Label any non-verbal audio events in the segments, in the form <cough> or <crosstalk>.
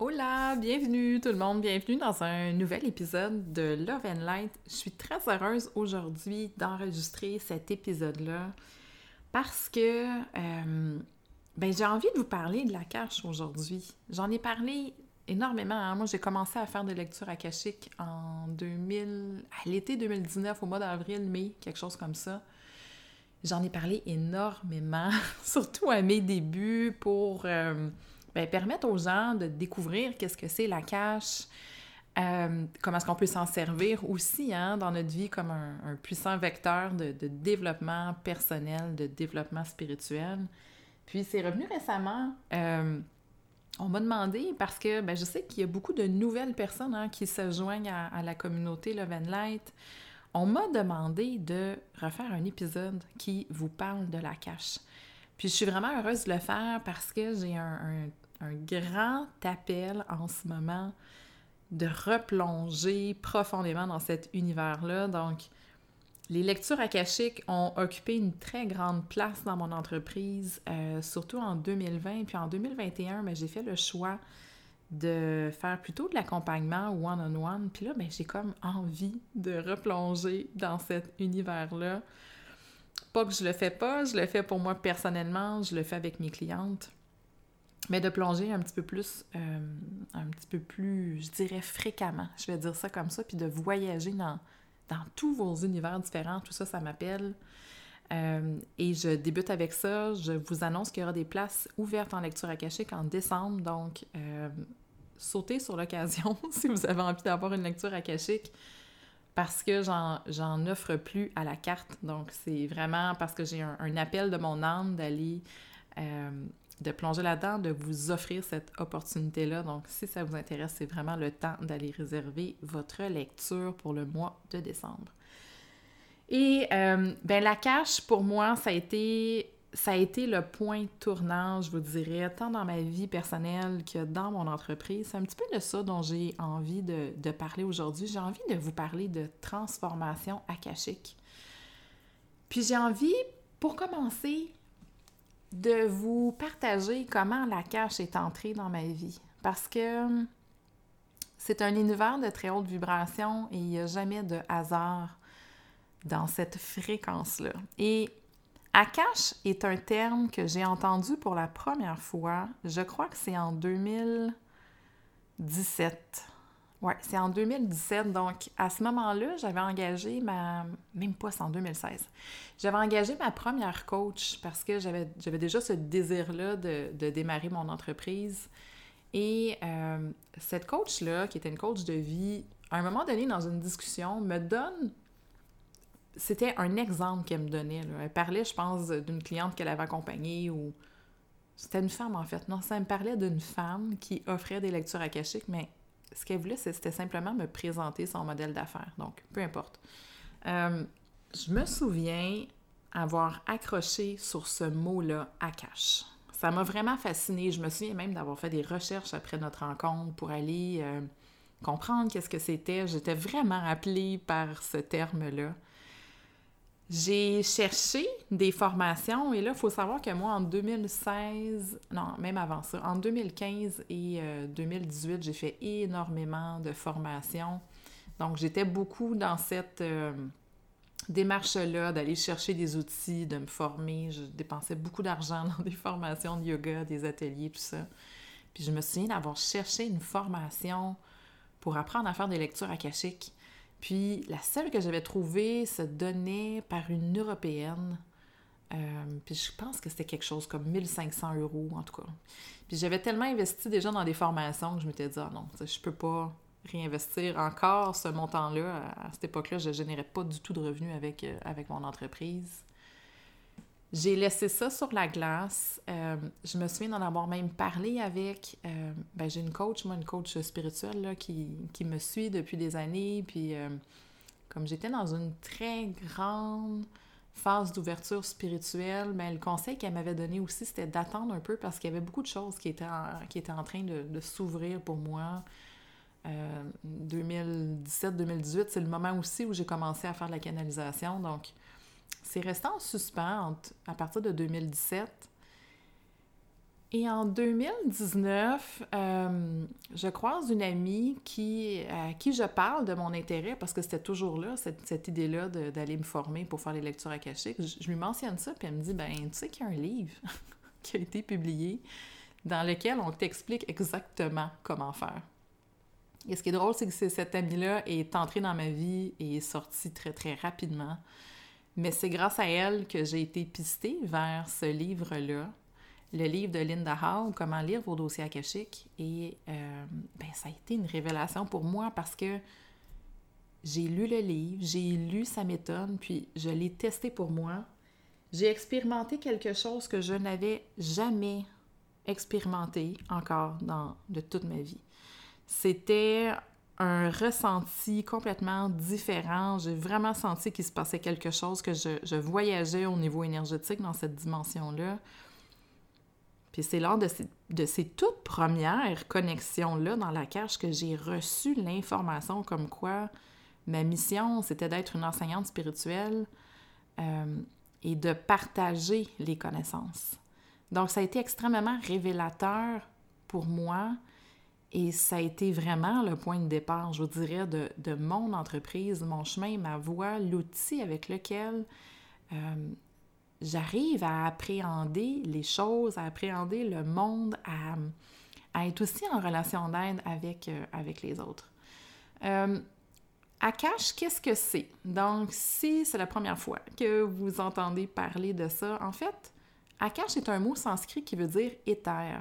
Hola, bienvenue tout le monde, bienvenue dans un nouvel épisode de Love and Light. Je suis très heureuse aujourd'hui d'enregistrer cet épisode-là parce que euh, ben, j'ai envie de vous parler de la cache aujourd'hui. J'en ai parlé énormément. Hein. Moi, j'ai commencé à faire des lectures akashiques en 2000, à l'été 2019, au mois d'avril, mai, quelque chose comme ça. J'en ai parlé énormément, <laughs> surtout à mes débuts pour... Euh, ben, permettre aux gens de découvrir qu'est-ce que c'est la cache, euh, comment est-ce qu'on peut s'en servir aussi hein, dans notre vie comme un, puissant vecteur de, développement personnel, de développement spirituel. Puis c'est revenu récemment. Euh, on m'a demandé, parce que ben, je sais qu'il y a beaucoup de nouvelles personnes hein, qui se joignent à, la communauté Love and Light. On m'a demandé de refaire un épisode qui vous parle de la cache. Puis je suis vraiment heureuse de le faire parce que j'ai un, grand appel en ce moment de replonger profondément dans cet univers-là. Donc, les lectures akashiques ont occupé une très grande place dans mon entreprise, euh, surtout en 2020. Puis en 2021, ben, j'ai fait le choix de faire plutôt de l'accompagnement one-on-one. Puis là, ben, j'ai comme envie de replonger dans cet univers-là pas que je le fais pas, je le fais pour moi personnellement, je le fais avec mes clientes. Mais de plonger un petit peu plus, euh, un petit peu plus, je dirais fréquemment, je vais dire ça comme ça, puis de voyager dans, dans tous vos univers différents, tout ça, ça m'appelle. Euh, et je débute avec ça. Je vous annonce qu'il y aura des places ouvertes en lecture akashique en décembre, donc euh, sautez sur l'occasion <laughs> si vous avez envie d'avoir une lecture akashique parce que j'en offre plus à la carte. Donc, c'est vraiment parce que j'ai un, appel de mon âme d'aller, de plonger là-dedans, de vous offrir cette opportunité-là. Donc, si ça vous intéresse, c'est vraiment le temps d'aller réserver votre lecture pour le mois de décembre. Et, euh, ben la cache, pour moi, ça a été ça a été le point tournant, je vous dirais, tant dans ma vie personnelle que dans mon entreprise. C'est un petit peu de ça dont j'ai envie de, parler aujourd'hui. J'ai envie de vous parler de transformation akashique. Puis j'ai envie, pour commencer, de vous partager comment la cache est entrée dans ma vie. Parce que c'est un univers de très haute vibration et il n'y a jamais de hasard dans cette fréquence-là. Et Akash est un terme que j'ai entendu pour la première fois, je crois que c'est en 2017. Ouais, c'est en 2017. Donc, à ce moment-là, j'avais engagé ma. Même pas, c'est en 2016. J'avais engagé ma première coach parce que j'avais déjà ce désir-là de, démarrer mon entreprise. Et euh, cette coach-là, qui était une coach de vie, à un moment donné, dans une discussion, me donne c'était un exemple qu'elle me donnait. Elle parlait, je pense, d'une cliente qu'elle avait accompagnée ou. C'était une femme, en fait. Non, ça me parlait d'une femme qui offrait des lectures akashiques, mais ce qu'elle voulait, c'était simplement me présenter son modèle d'affaires. Donc, peu importe. Euh, je me souviens avoir accroché sur ce mot-là, Akash. Ça m'a vraiment fascinée. Je me souviens même d'avoir fait des recherches après notre rencontre pour aller euh, comprendre qu'est-ce que c'était. J'étais vraiment appelée par ce terme-là. J'ai cherché des formations et là, il faut savoir que moi, en 2016, non, même avant ça, en 2015 et 2018, euh, j'ai fait énormément de formations. Donc, j'étais beaucoup dans cette euh, démarche-là d'aller chercher des outils, de me former. Je dépensais beaucoup d'argent dans des formations de yoga, des ateliers, tout ça. Puis je me souviens d'avoir cherché une formation pour apprendre à faire des lectures akashiques. Puis la seule que j'avais trouvée se donnait par une Européenne. Euh, puis je pense que c'était quelque chose comme 1500 euros, en tout cas. Puis j'avais tellement investi déjà dans des formations que je m'étais dit, ah non, je peux pas réinvestir encore ce montant-là. À cette époque-là, je générais pas du tout de revenus avec, euh, avec mon entreprise. J'ai laissé ça sur la glace. Euh, je me souviens d'en avoir même parlé avec. Euh, ben, j'ai une coach, moi, une coach spirituelle là, qui, me suit depuis des années. Puis, euh, comme j'étais dans une très grande phase d'ouverture spirituelle, ben, le conseil qu'elle m'avait donné aussi, c'était d'attendre un peu parce qu'il y avait beaucoup de choses qui étaient en, qui étaient en train de, de s'ouvrir pour moi. 2017-2018, c'est le moment aussi où j'ai commencé à faire de la canalisation. Donc, c'est resté en suspens à partir de 2017. Et en 2019, euh, je croise une amie qui, à qui je parle de mon intérêt, parce que c'était toujours là, cette, idée-là d'aller me former pour faire les lectures akashiques. Je, je, lui mentionne ça, puis elle me dit, ben, tu sais qu'il y a un livre <laughs> qui a été publié dans lequel on t'explique exactement comment faire. Et ce qui est drôle, c'est que cette amie-là est entrée dans ma vie et est sortie très, très rapidement. Mais c'est grâce à elle que j'ai été pistée vers ce livre-là le livre de Linda Howe, Comment lire vos dossiers akashiques. Et euh, ben, ça a été une révélation pour moi parce que j'ai lu le livre, j'ai lu sa méthode, puis je l'ai testé pour moi. J'ai expérimenté quelque chose que je n'avais jamais expérimenté encore dans, de toute ma vie. C'était un ressenti complètement différent. J'ai vraiment senti qu'il se passait quelque chose, que je, je voyageais au niveau énergétique dans cette dimension-là. Puis c'est lors de ces, toutes premières connexions-là dans la cache que j'ai reçu l'information comme quoi ma mission, c'était d'être une enseignante spirituelle euh, et de partager les connaissances. Donc, ça a été extrêmement révélateur pour moi et ça a été vraiment le point de départ, je vous dirais, de, mon entreprise, mon chemin, ma voie, l'outil avec lequel euh, j'arrive à appréhender les choses, à appréhender le monde, à, être aussi en relation d'aide avec, euh, avec les autres. Euh, Akash, qu'est-ce que c'est? Donc, si c'est la première fois que vous entendez parler de ça, en fait, Akash est un mot sanskrit qui veut dire éther.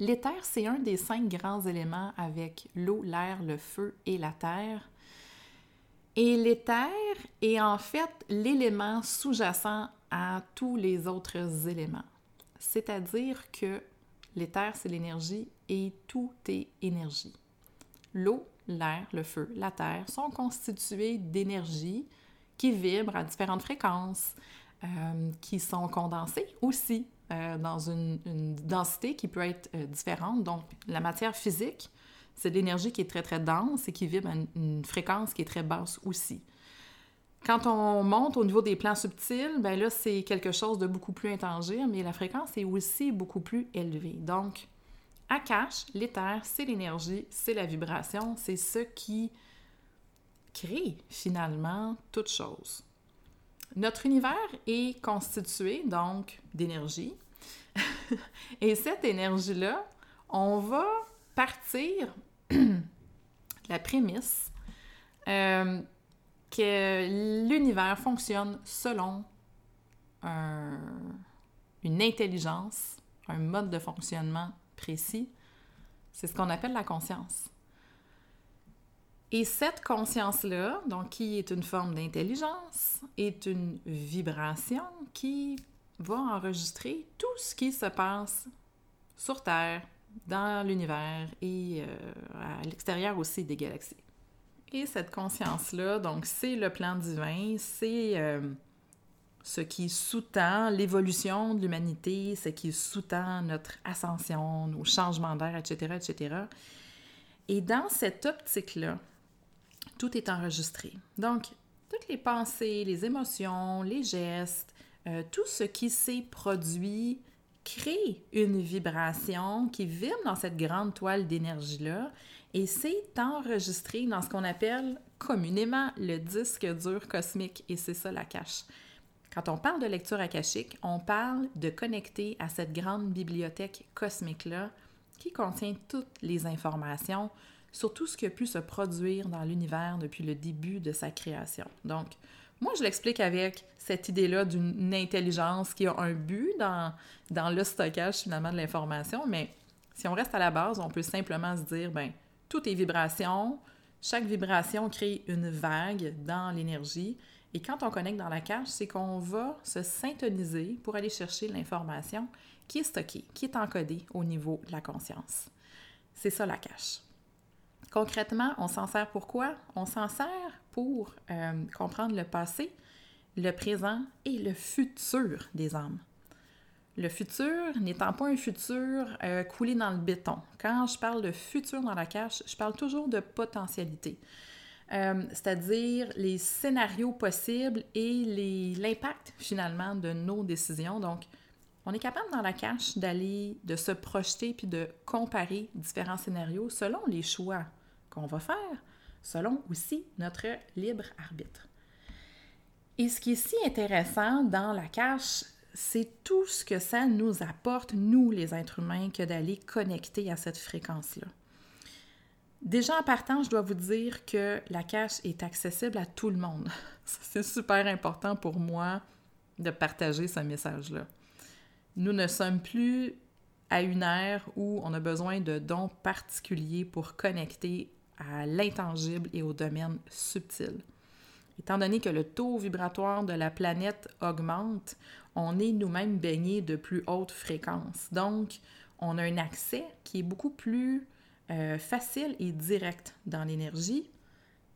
L'éther, c'est un des cinq grands éléments avec l'eau, l'air, le feu et la terre. Et l'éther est en fait l'élément sous-jacent à tous les autres éléments. C'est-à-dire que l'éther, c'est l'énergie et tout est énergie. L'eau, l'air, le feu, la terre sont constitués d'énergie qui vibrent à différentes fréquences, euh, qui sont condensées aussi euh, dans une, densité qui peut être euh, différente. Donc, la matière physique c'est de l'énergie qui est très, très dense et qui vibre à une, fréquence qui est très basse aussi. Quand on monte au niveau des plans subtils, ben là, c'est quelque chose de beaucoup plus intangible, mais la fréquence est aussi beaucoup plus élevée. Donc, Akash, l'éther, c'est l'énergie, c'est la vibration, c'est ce qui crée finalement toute chose. Notre univers est constitué donc d'énergie. <laughs> Et cette énergie-là, on va partir <clears throat> la prémisse euh, que l'univers fonctionne selon une intelligence, un mode de fonctionnement précis. C'est ce qu'on appelle la conscience. Et cette conscience-là, donc qui est une forme d'intelligence, est une vibration qui va enregistrer tout ce qui se passe sur Terre, dans l'univers et euh, à l'extérieur aussi des galaxies. Et cette conscience-là, donc c'est le plan divin, c'est euh, ce qui sous-tend l'évolution de l'humanité, ce qui sous-tend notre ascension, nos changements d'air, etc., etc. Et dans cette optique-là, tout est enregistré. Donc, toutes les pensées, les émotions, les gestes, euh, tout ce qui s'est produit crée une vibration qui vibre dans cette grande toile d'énergie-là et c'est enregistré dans ce qu'on appelle communément le disque dur cosmique et c'est ça la cache. Quand on parle de lecture akashique, on parle de connecter à cette grande bibliothèque cosmique-là qui contient toutes les informations sur tout ce qui a pu se produire dans l'univers depuis le début de sa création. Donc, moi, je l'explique avec cette idée-là d'une intelligence qui a un but dans, dans le stockage finalement de l'information, mais si on reste à la base, on peut simplement se dire, ben tout est vibration, chaque vibration crée une vague dans l'énergie, et quand on connecte dans la cache, c'est qu'on va se syntoniser pour aller chercher l'information qui est stockée, qui est encodée au niveau de la conscience. C'est ça la cache. Concrètement, on s'en sert pour quoi? On s'en sert pour euh, comprendre le passé, le présent et le futur des âmes. Le futur n'étant pas un futur euh, coulé dans le béton. Quand je parle de futur dans la cache, je parle toujours de potentialité. Euh, c'est-à-dire les scénarios possibles et l'impact finalement de nos décisions. Donc, on est capable dans la cache d'aller, de se projeter puis de comparer différents scénarios selon les choix qu'on va faire, selon aussi notre libre arbitre. Et ce qui est si intéressant dans la cache, c'est tout ce que ça nous apporte, nous les êtres humains, que d'aller connecter à cette fréquence-là. Déjà en partant, je dois vous dire que la cache est accessible à tout le monde. <laughs> C'est super important pour moi de partager ce message-là. Nous ne sommes plus à une ère où on a besoin de dons particuliers pour connecter à l'intangible et au domaine subtil. Étant donné que le taux vibratoire de la planète augmente, on est nous-mêmes baignés de plus hautes fréquences. Donc, on a un accès qui est beaucoup plus euh, facile et direct dans l'énergie.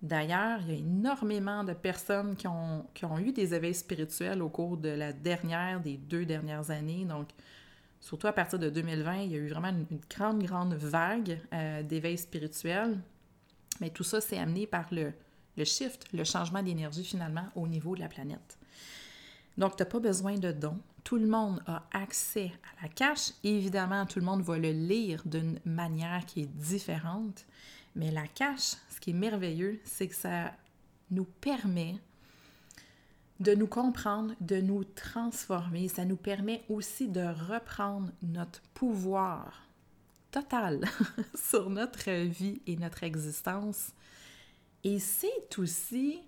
D'ailleurs, il y a énormément de personnes qui ont, qui ont, eu des éveils spirituels au cours de la dernière, des deux dernières années. Donc, surtout à partir de 2020, il y a eu vraiment une, grande, grande vague euh, d'éveils spirituels. Mais tout ça, c'est amené par le, le shift, le changement d'énergie finalement au niveau de la planète. Donc, tu n'as pas besoin de dons. Tout le monde a accès à la cache. Évidemment, tout le monde va le lire d'une manière qui est différente. Mais la cache, ce qui est merveilleux, c'est que ça nous permet de nous comprendre, de nous transformer. Ça nous permet aussi de reprendre notre pouvoir total <laughs> sur notre vie et notre existence. Et c'est aussi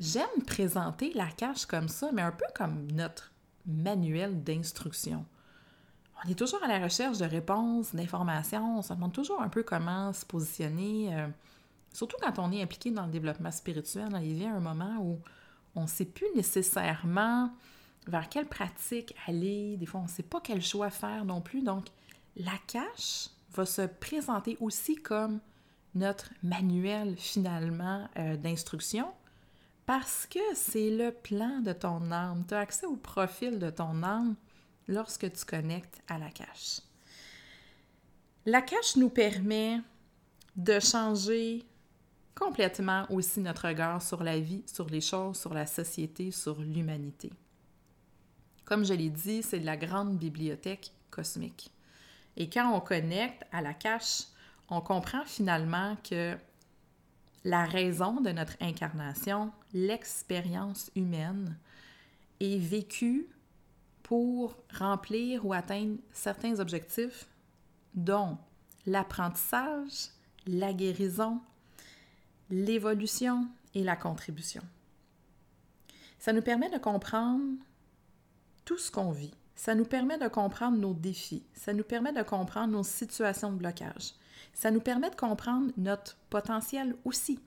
J'aime présenter la cache comme ça, mais un peu comme notre manuel d'instruction. On est toujours à la recherche de réponses, d'informations, on se demande toujours un peu comment se positionner, euh, surtout quand on est impliqué dans le développement spirituel. Il a un moment où on ne sait plus nécessairement vers quelle pratique aller, des fois on ne sait pas quel choix faire non plus. Donc, la cache va se présenter aussi comme notre manuel finalement euh, d'instruction parce que c'est le plan de ton âme. Tu as accès au profil de ton âme lorsque tu connectes à la cache. La cache nous permet de changer complètement aussi notre regard sur la vie, sur les choses, sur la société, sur l'humanité. Comme je l'ai dit, c'est la grande bibliothèque cosmique. Et quand on connecte à la cache, on comprend finalement que la raison de notre incarnation, l'expérience humaine, est vécue pour remplir ou atteindre certains objectifs, dont l'apprentissage, la guérison, l'évolution et la contribution. Ça nous permet de comprendre tout ce qu'on vit. Ça nous permet de comprendre nos défis. Ça nous permet de comprendre nos situations de blocage ça nous permet de comprendre notre potentiel aussi.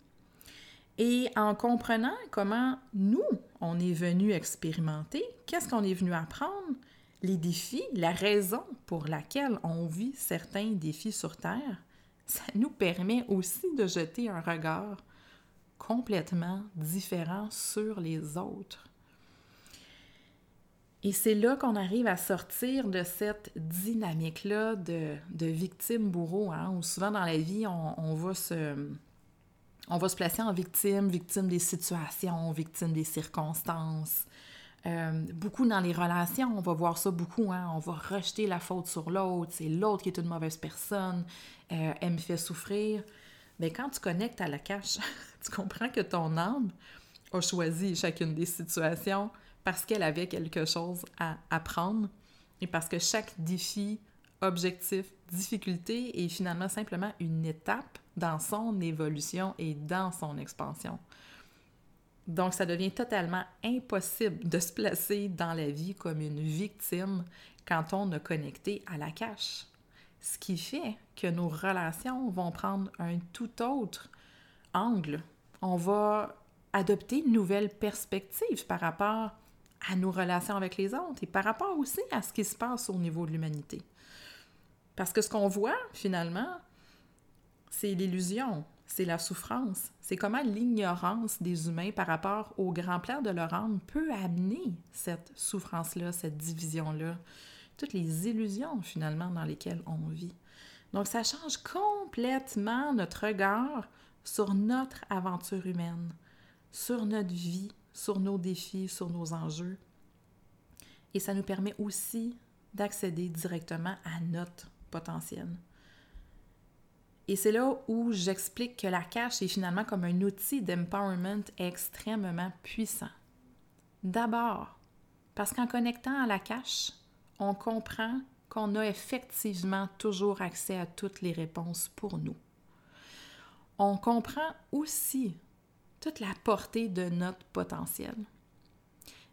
Et en comprenant comment nous, on est venu expérimenter, qu'est-ce qu'on est venu apprendre, les défis, la raison pour laquelle on vit certains défis sur Terre, ça nous permet aussi de jeter un regard complètement différent sur les autres. Et c'est là qu'on arrive à sortir de cette dynamique-là de, victime-bourreau, hein, où souvent dans la vie, on, va se, on va se placer en victime, victime des situations, victime des circonstances. Euh, beaucoup dans les relations, on va voir ça beaucoup, hein, on va rejeter la faute sur l'autre, c'est l'autre qui est une mauvaise personne, euh, elle me fait souffrir. Mais quand tu connectes à la cache, <laughs> tu comprends que ton âme a choisi chacune des situations, parce qu'elle avait quelque chose à apprendre et parce que chaque défi, objectif, difficulté est finalement simplement une étape dans son évolution et dans son expansion. Donc, ça devient totalement impossible de se placer dans la vie comme une victime quand on a connecté à la cache. Ce qui fait que nos relations vont prendre un tout autre angle. On va adopter une nouvelle perspective par rapport à nos relations avec les autres et par rapport aussi à ce qui se passe au niveau de l'humanité. Parce que ce qu'on voit, finalement, c'est l'illusion, c'est la souffrance, c'est comment l'ignorance des humains par rapport au grand plan de leur âme peut amener cette souffrance-là, cette division-là, toutes les illusions finalement dans lesquelles on vit. Donc ça change complètement notre regard sur notre aventure humaine, sur notre vie, sur nos défis, sur nos enjeux. Et ça nous permet aussi d'accéder directement à notre potentiel. Et c'est là où j'explique que la cache est finalement comme un outil d'empowerment extrêmement puissant. D'abord, parce qu'en connectant à la cache, on comprend qu'on a effectivement toujours accès à toutes les réponses pour nous. On comprend aussi toute la portée de notre potentiel.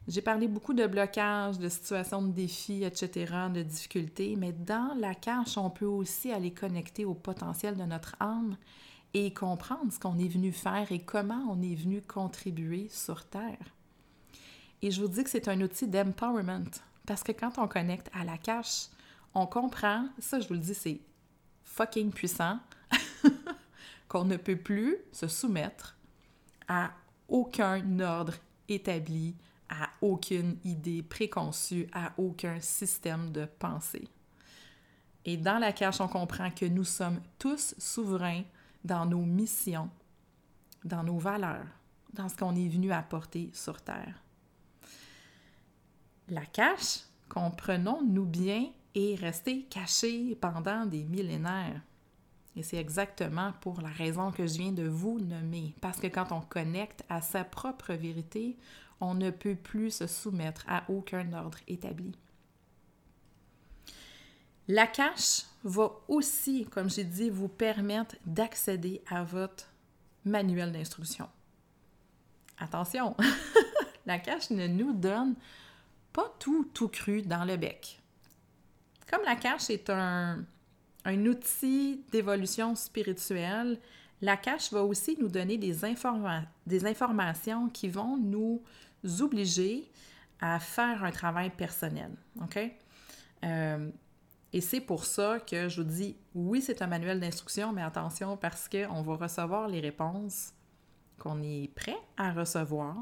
J'ai parlé beaucoup de blocages, de situations de défis, etc., de difficultés, mais dans la cache, on peut aussi aller connecter au potentiel de notre âme et comprendre ce qu'on est venu faire et comment on est venu contribuer sur Terre. Et je vous dis que c'est un outil d'empowerment parce que quand on connecte à la cache, on comprend, ça je vous le dis, c'est fucking puissant, <laughs> qu'on ne peut plus se soumettre à aucun ordre établi, à aucune idée préconçue, à aucun système de pensée. Et dans la cache, on comprend que nous sommes tous souverains dans nos missions, dans nos valeurs, dans ce qu'on est venu apporter sur Terre. La cache, comprenons-nous bien, est restée cachée pendant des millénaires. Et c'est exactement pour la raison que je viens de vous nommer. Parce que quand on connecte à sa propre vérité, on ne peut plus se soumettre à aucun ordre établi. La cache va aussi, comme j'ai dit, vous permettre d'accéder à votre manuel d'instruction. Attention, <laughs> la cache ne nous donne pas tout tout cru dans le bec. Comme la cache est un, un outil d'évolution spirituelle, la cache va aussi nous donner des, informations qui vont nous obliger à faire un travail personnel. Euh, et c'est pour ça que je vous dis, oui, c'est un manuel d'instruction, mais attention parce qu'on va recevoir les réponses qu'on est prêt à recevoir.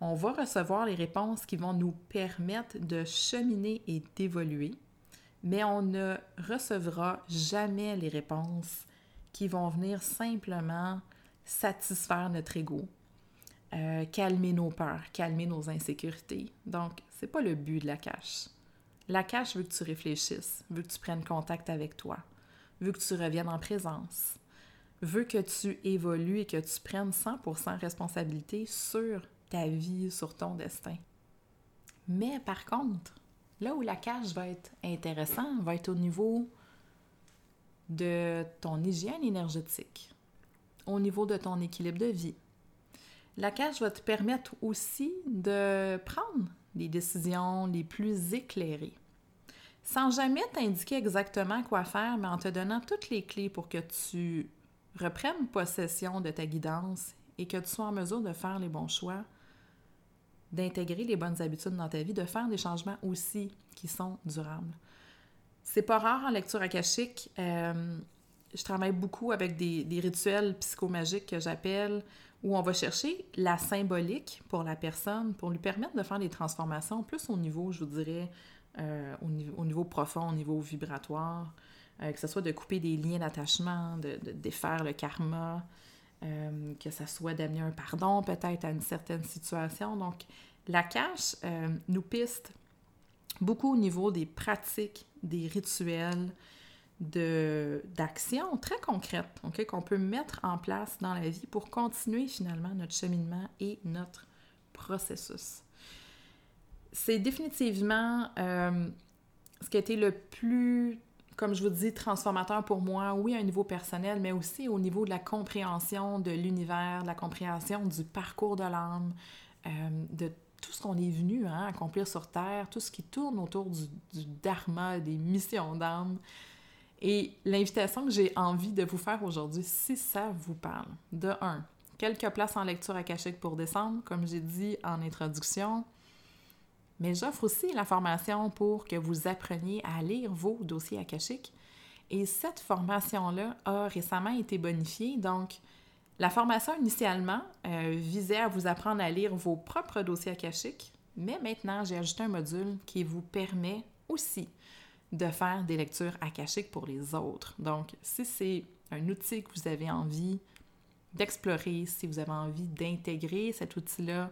On va recevoir les réponses qui vont nous permettre de cheminer et d'évoluer mais on ne recevra jamais les réponses qui vont venir simplement satisfaire notre ego, euh, calmer nos peurs, calmer nos insécurités. Donc, c'est pas le but de la cache. La cache veut que tu réfléchisses, veut que tu prennes contact avec toi, veut que tu reviennes en présence, veut que tu évolues et que tu prennes 100% responsabilité sur ta vie, sur ton destin. Mais par contre, Là où la cache va être intéressante, va être au niveau de ton hygiène énergétique, au niveau de ton équilibre de vie. La cache va te permettre aussi de prendre des décisions les plus éclairées, sans jamais t'indiquer exactement quoi faire, mais en te donnant toutes les clés pour que tu reprennes possession de ta guidance et que tu sois en mesure de faire les bons choix d'intégrer les bonnes habitudes dans ta vie, de faire des changements aussi qui sont durables. C'est pas rare en lecture akashique. Euh, je travaille beaucoup avec des, rituels psychomagiques que j'appelle, où on va chercher la symbolique pour la personne, pour lui permettre de faire des transformations, plus au niveau, je vous dirais, euh, au, niveau, profond, au niveau vibratoire, euh, que ce soit de couper des liens d'attachement, de, de, défaire le karma, euh, que ça soit d'amener un pardon peut-être à une certaine situation. Donc, la cache euh, nous piste beaucoup au niveau des pratiques, des rituels, d'actions très concrètes qu'on peut mettre en place dans la vie pour continuer finalement notre cheminement et notre processus. C'est définitivement euh, ce qui a été le plus comme je vous dis, transformateur pour moi, oui, à un niveau personnel, mais aussi au niveau de la compréhension de l'univers, de la compréhension du parcours de l'âme, euh, de tout ce qu'on est venu hein, accomplir sur Terre, tout ce qui tourne autour du, dharma, des missions d'âme. Et l'invitation que j'ai envie de vous faire aujourd'hui, si ça vous parle, de un, quelques places en lecture akashique pour décembre, comme j'ai dit en introduction, mais j'offre aussi la formation pour que vous appreniez à lire vos dossiers akashiques. Et cette formation-là a récemment été bonifiée. Donc, la formation initialement euh, visait à vous apprendre à lire vos propres dossiers akashiques, mais maintenant j'ai ajouté un module qui vous permet aussi de faire des lectures akashiques pour les autres. Donc, si c'est un outil que vous avez envie d'explorer, si vous avez envie d'intégrer cet outil-là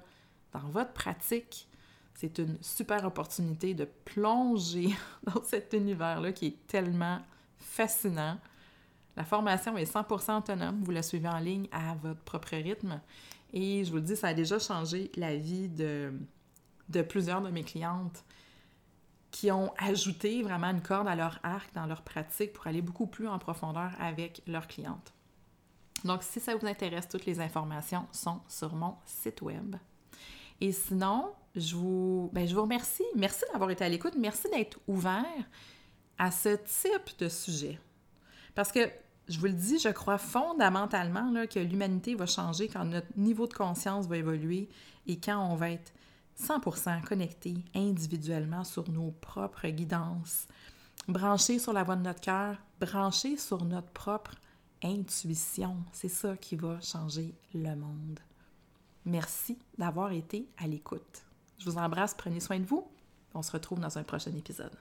dans votre pratique, c'est une super opportunité de plonger <laughs> dans cet univers-là qui est tellement fascinant. La formation est 100% autonome, vous la suivez en ligne à votre propre rythme. Et je vous le dis, ça a déjà changé la vie de, de plusieurs de mes clientes qui ont ajouté vraiment une corde à leur arc dans leur pratique pour aller beaucoup plus en profondeur avec leurs clientes. Donc, si ça vous intéresse, toutes les informations sont sur mon site web. Et sinon, je vous, ben, je vous remercie. Merci d'avoir été à l'écoute. Merci d'être ouvert à ce type de sujet. Parce que, je vous le dis, je crois fondamentalement là, que l'humanité va changer quand notre niveau de conscience va évoluer et quand on va être 100% connecté individuellement sur nos propres guidances, branché sur la voie de notre cœur, branché sur notre propre intuition. C'est ça qui va changer le monde. Merci d'avoir été à l'écoute. Je vous embrasse, prenez soin de vous. On se retrouve dans un prochain épisode.